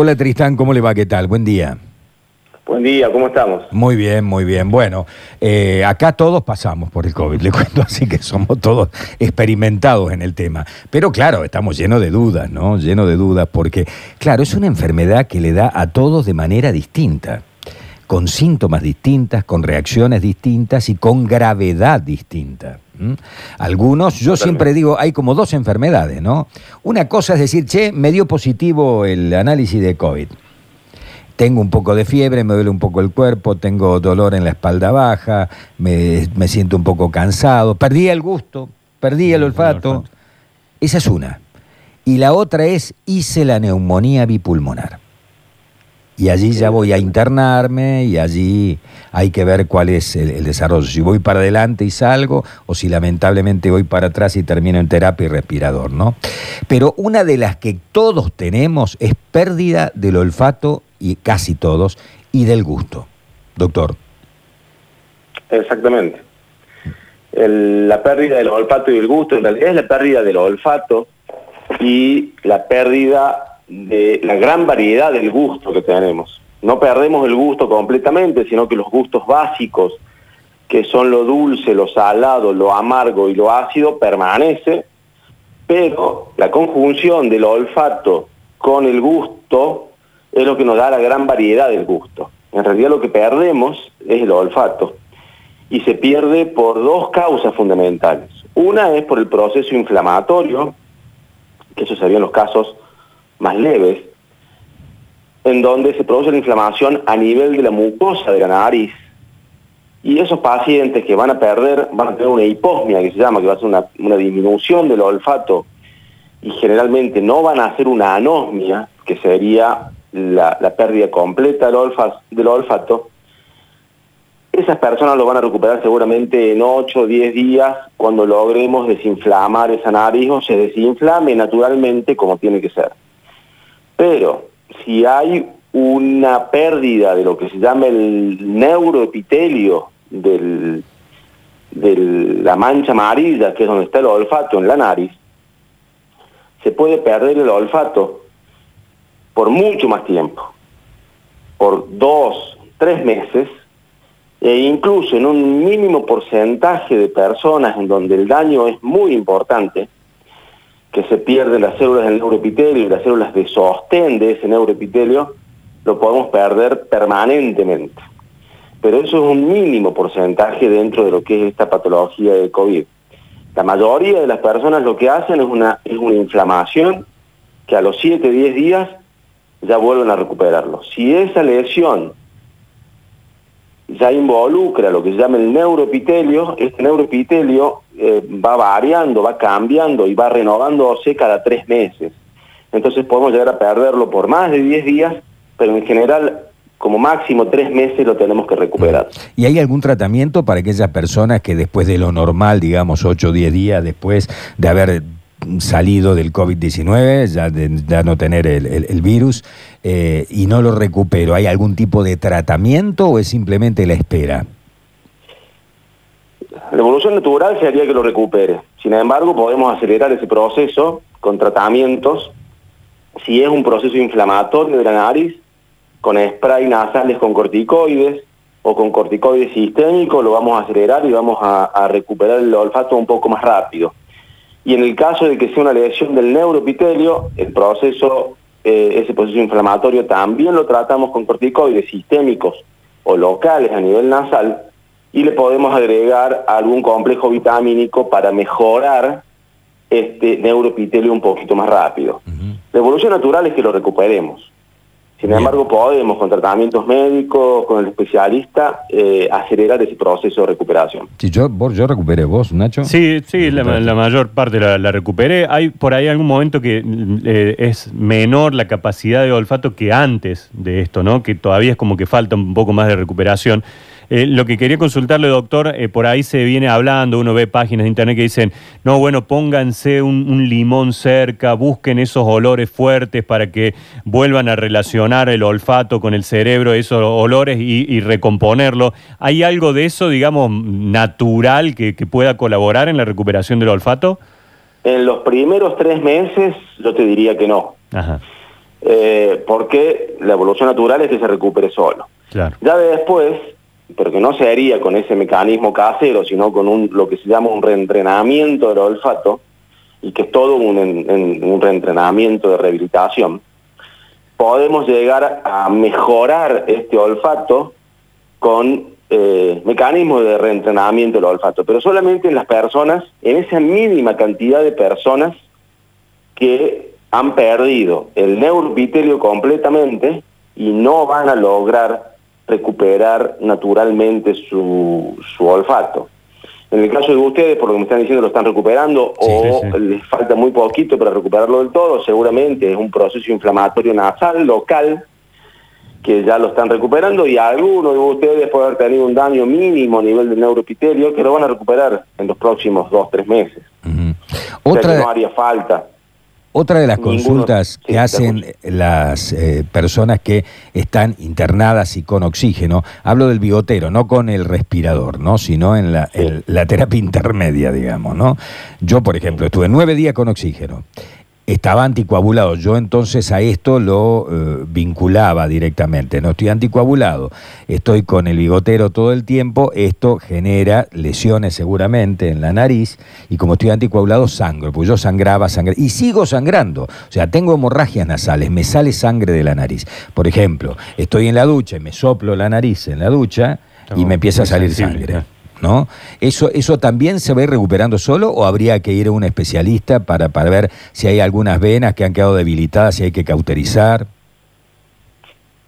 Hola Tristán, ¿cómo le va? ¿Qué tal? Buen día. Buen día, ¿cómo estamos? Muy bien, muy bien. Bueno, eh, acá todos pasamos por el COVID, le cuento así que somos todos experimentados en el tema. Pero claro, estamos llenos de dudas, ¿no? Llenos de dudas porque, claro, es una enfermedad que le da a todos de manera distinta, con síntomas distintas, con reacciones distintas y con gravedad distinta. Algunos, yo siempre digo, hay como dos enfermedades, ¿no? Una cosa es decir, che, me dio positivo el análisis de COVID tengo un poco de fiebre, me duele un poco el cuerpo, tengo dolor en la espalda baja, me, me siento un poco cansado, perdí el gusto, perdí el olfato. Esa es una. Y la otra es hice la neumonía bipulmonar. Y allí ya voy a internarme y allí hay que ver cuál es el, desarrollo. Si voy para adelante y salgo o si lamentablemente voy para atrás y termino en terapia y respirador, ¿no? Pero una de las que todos tenemos es pérdida del olfato y casi todos y del gusto. Doctor. Exactamente. La pérdida del olfato y el gusto, en realidad es la pérdida del olfato y la pérdida de la gran variedad del gusto que tenemos. No perdemos el gusto completamente, sino que los gustos básicos, que son lo dulce, lo salado, lo amargo y lo ácido, permanece, pero la conjunción del olfato con el gusto es lo que nos da la gran variedad del gusto. En realidad lo que perdemos es el olfato y se pierde por dos causas fundamentales. Una es por el proceso inflamatorio, que eso serían los casos más leves, en donde se produce la inflamación a nivel de la mucosa de la nariz. Y esos pacientes que van a perder, van a tener una hiposmia, que se llama, que va a ser una, una disminución del olfato, y generalmente no van a hacer una anosmia, que sería la, la pérdida completa del, del olfato, esas personas lo van a recuperar seguramente en 8 o 10 días cuando logremos desinflamar esa nariz o se desinflame naturalmente como tiene que ser. Pero si hay una pérdida de lo que se llama el neuroepitelio de la mancha amarilla, que es donde está el olfato en la nariz, se puede perder el olfato por mucho más tiempo, por dos, tres meses, e incluso en un mínimo porcentaje de personas en donde el daño es muy importante, que se pierden las células del neuroepitelio y las células de sostén de ese neuroepitelio, lo podemos perder permanentemente. Pero eso es un mínimo porcentaje dentro de lo que es esta patología de COVID. La mayoría de las personas lo que hacen es una, es una inflamación que a los 7, 10 días ya vuelven a recuperarlo. Si esa lesión ya involucra lo que se llama el neuroepitelio, este neuroepitelio eh, va variando, va cambiando y va renovándose cada tres meses. Entonces podemos llegar a perderlo por más de 10 días, pero en general como máximo tres meses lo tenemos que recuperar. ¿Y hay algún tratamiento para aquellas personas que después de lo normal, digamos 8 o 10 días después de haber salido del COVID-19, ya de ya no tener el, virus, eh, y no lo recupero, ¿hay algún tipo de tratamiento o es simplemente la espera? La evolución natural sería que lo recupere. Sin embargo, podemos acelerar ese proceso con tratamientos. Si es un proceso inflamatorio de la nariz, con spray nasales con corticoides o con corticoides sistémicos, lo vamos a acelerar y vamos a, a recuperar el olfato un poco más rápido. Y en el caso de que sea una lesión del neuroepitelio, el proceso, eh, ese proceso inflamatorio también lo tratamos con corticoides sistémicos o locales a nivel nasal y le podemos agregar algún complejo vitamínico para mejorar este neuroepitelio un poquito más rápido. La evolución natural es que lo recuperemos. Sin Bien. embargo, podemos con tratamientos médicos, con el especialista, eh, acelerar ese proceso de recuperación. Si yo, vos, yo recuperé vos, Nacho. Sí, sí, la, la mayor parte la, la recuperé. Hay por ahí algún momento que eh, es menor la capacidad de olfato que antes de esto, ¿no? Que todavía es como que falta un poco más de recuperación. Eh, lo que quería consultarle, doctor, eh, por ahí se viene hablando, uno ve páginas de internet que dicen, no, bueno, pónganse un, un limón cerca, busquen esos olores fuertes para que vuelvan a relacionar el olfato con el cerebro, esos olores y, y recomponerlo. ¿Hay algo de eso, digamos, natural que, que pueda colaborar en la recuperación del olfato? En los primeros tres meses yo te diría que no. Ajá. eh, porque la evolución natural es que se recupere solo. Claro. Ya de después, pero que no se haría con ese mecanismo casero, sino con un, lo que se llama un reentrenamiento del olfato, y que es todo un, un reentrenamiento de rehabilitación, podemos llegar a mejorar este olfato con eh, mecanismos de reentrenamiento del olfato, pero solamente en las personas, en esa mínima cantidad de personas que han perdido el neuroepitelio completamente y no van a lograr recuperar naturalmente su, su olfato. En el caso de ustedes, por lo que me están diciendo, lo están recuperando Sí, o sí, sí. les falta muy poquito para recuperarlo del todo, seguramente es un proceso inflamatorio nasal local que ya lo están recuperando y algunos de ustedes puede haber tenido un daño mínimo a nivel del neuroepitelio que lo van a recuperar en los próximos dos, tres meses. Ujú. O sea Otra, que no haría falta. Otra de las Ninguno- consultas que hacen las eh, personas que están internadas y con oxígeno, hablo del bigotero, no con el respirador, ¿no? sino en la, el- la terapia intermedia, digamos. ¿no? Yo, por ejemplo, estuve nueve días con oxígeno. Estaba anticoagulado. Yo entonces a esto lo eh, vinculaba directamente. No estoy anticoagulado, estoy con el bigotero todo el tiempo. Esto genera lesiones seguramente en la nariz. Y como estoy anticoagulado, sangro. Porque yo sangraba, sangré. Y sigo sangrando. O sea, tengo hemorragias nasales, me sale sangre de la nariz. Por ejemplo, estoy en la ducha y me soplo la nariz en la ducha y me empieza a salir sangre. ¿No? ¿Eso, ¿Eso también se va a ir recuperando solo o habría que ir a un especialista para, para ver si hay algunas venas que han quedado debilitadas, si hay que cauterizar?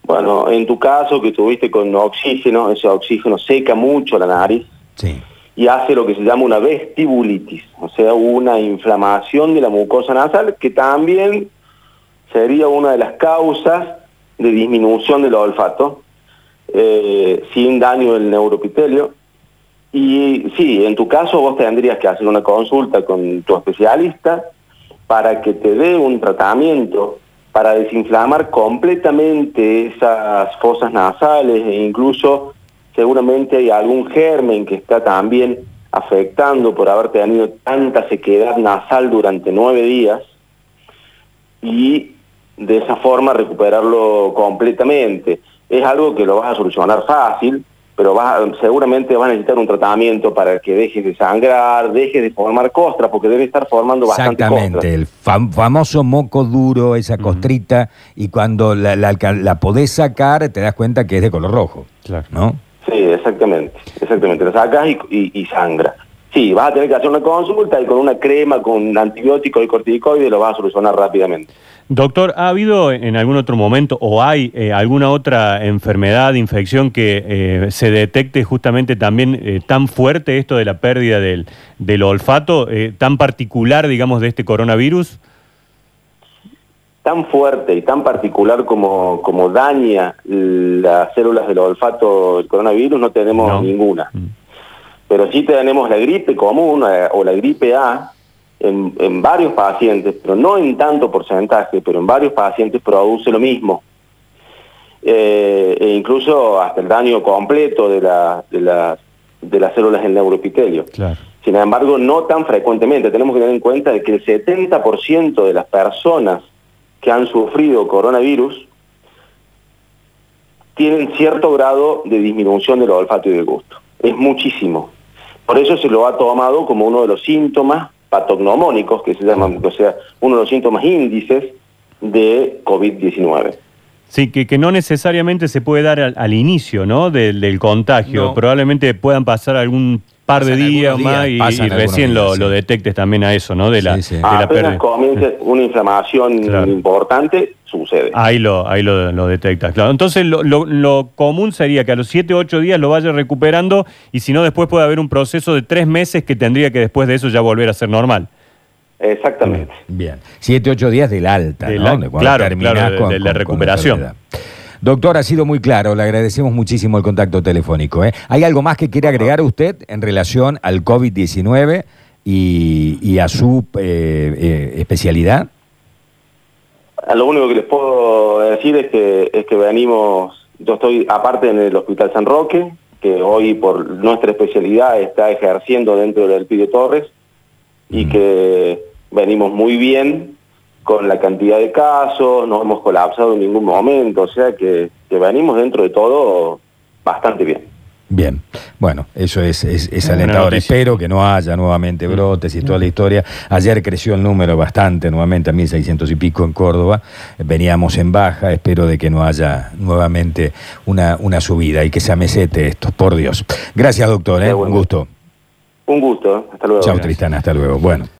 Bueno, en tu caso que tuviste con oxígeno, ese oxígeno seca mucho la nariz Sí. y hace lo que se llama una vestibulitis, o sea, una inflamación de la mucosa nasal que también sería una de las causas de disminución del olfato, eh, sin daño del neuroepitelio. Y sí, en tu caso vos tendrías que hacer una consulta con tu especialista para que te dé un tratamiento para desinflamar completamente esas fosas nasales e incluso seguramente hay algún germen que está también afectando por haber tenido tanta sequedad nasal durante nueve días y de esa forma recuperarlo completamente. Es algo que lo vas a solucionar fácil, pero vas a- seguramente vas a necesitar un tratamiento para que dejes de sangrar, dejes de formar costras, porque debe estar formando bastante Exactamente, costras. el fam- famoso moco duro, esa costrita, y cuando la, la, la podés sacar te das cuenta que es de color rojo, Claro. ¿no? Sí, exactamente, exactamente. La sacas y, y- y sangra. Sí, vas a tener que hacer una consulta y con una crema, con antibiótico y corticoide lo vas a solucionar rápidamente. Doctor, ¿ha habido en algún otro momento o hay eh, alguna otra enfermedad, infección que eh, se detecte justamente también eh, tan fuerte esto de la pérdida del, del olfato, tan particular, digamos, de este coronavirus? Tan fuerte y tan particular como, como daña las células del olfato del coronavirus no tenemos No. ninguna. Mm. Pero sí tenemos la gripe común o la gripe A en, en varios pacientes, pero no en tanto porcentaje, pero en varios pacientes produce lo mismo. Eh, e incluso hasta el daño completo de, la- de, las- de las células del neuroepitelio. Claro. Sin embargo, no tan frecuentemente. Tenemos que tener en cuenta que el 70% de las personas que han sufrido coronavirus tienen cierto grado de disminución del olfato y del gusto. Es muchísimo. Por eso se lo ha tomado como uno de los síntomas patognomónicos, que se llaman, o sea, uno de los síntomas índices de COVID-19. Sí, que, que no necesariamente se puede dar al, al inicio ¿no? del, del contagio. No. Probablemente puedan pasar algún par de días más días, y, recién días, lo, sí. lo detectes también a eso, ¿no? De la, Sí, sí. de la Apenas pérdida. comience una inflamación Claro. importante, sucede. Ahí lo, ahí lo, lo detectas, claro. Entonces, lo, lo- lo común sería que a los 7 o 8 días lo vaya recuperando y si no, después puede haber un proceso de 3 meses que tendría que después de eso ya volver a ser normal. Exactamente. Bien. Siete, ocho días del alta, De cuando claro, claro, de- de la recuperación. Doctor, ha sido muy claro, le agradecemos muchísimo el contacto telefónico. ¿eh? ¿Hay algo más que quiere agregar usted en relación al COVID-19 y, y a su eh, eh, especialidad? Lo único que les puedo decir es que, es que venimos, yo estoy aparte en el Hospital San Roque, que hoy por nuestra especialidad está ejerciendo dentro del Pide Torres y Mm. que venimos muy bien con la cantidad de casos, no hemos colapsado en ningún momento, o sea que, que venimos dentro de todo bastante bien. Bien, bueno, eso es, es, alentador. Espero que no haya nuevamente brotes y toda la historia. Ayer creció el número bastante, nuevamente a 1.600 y pico en Córdoba. Veníamos en baja, espero de que no haya nuevamente una, una subida y que se amesete esto, por Dios. Gracias, doctor, ¿eh? Un gusto. Un gusto, ¿eh? hasta luego. Chao, Tristán, hasta luego. Bueno.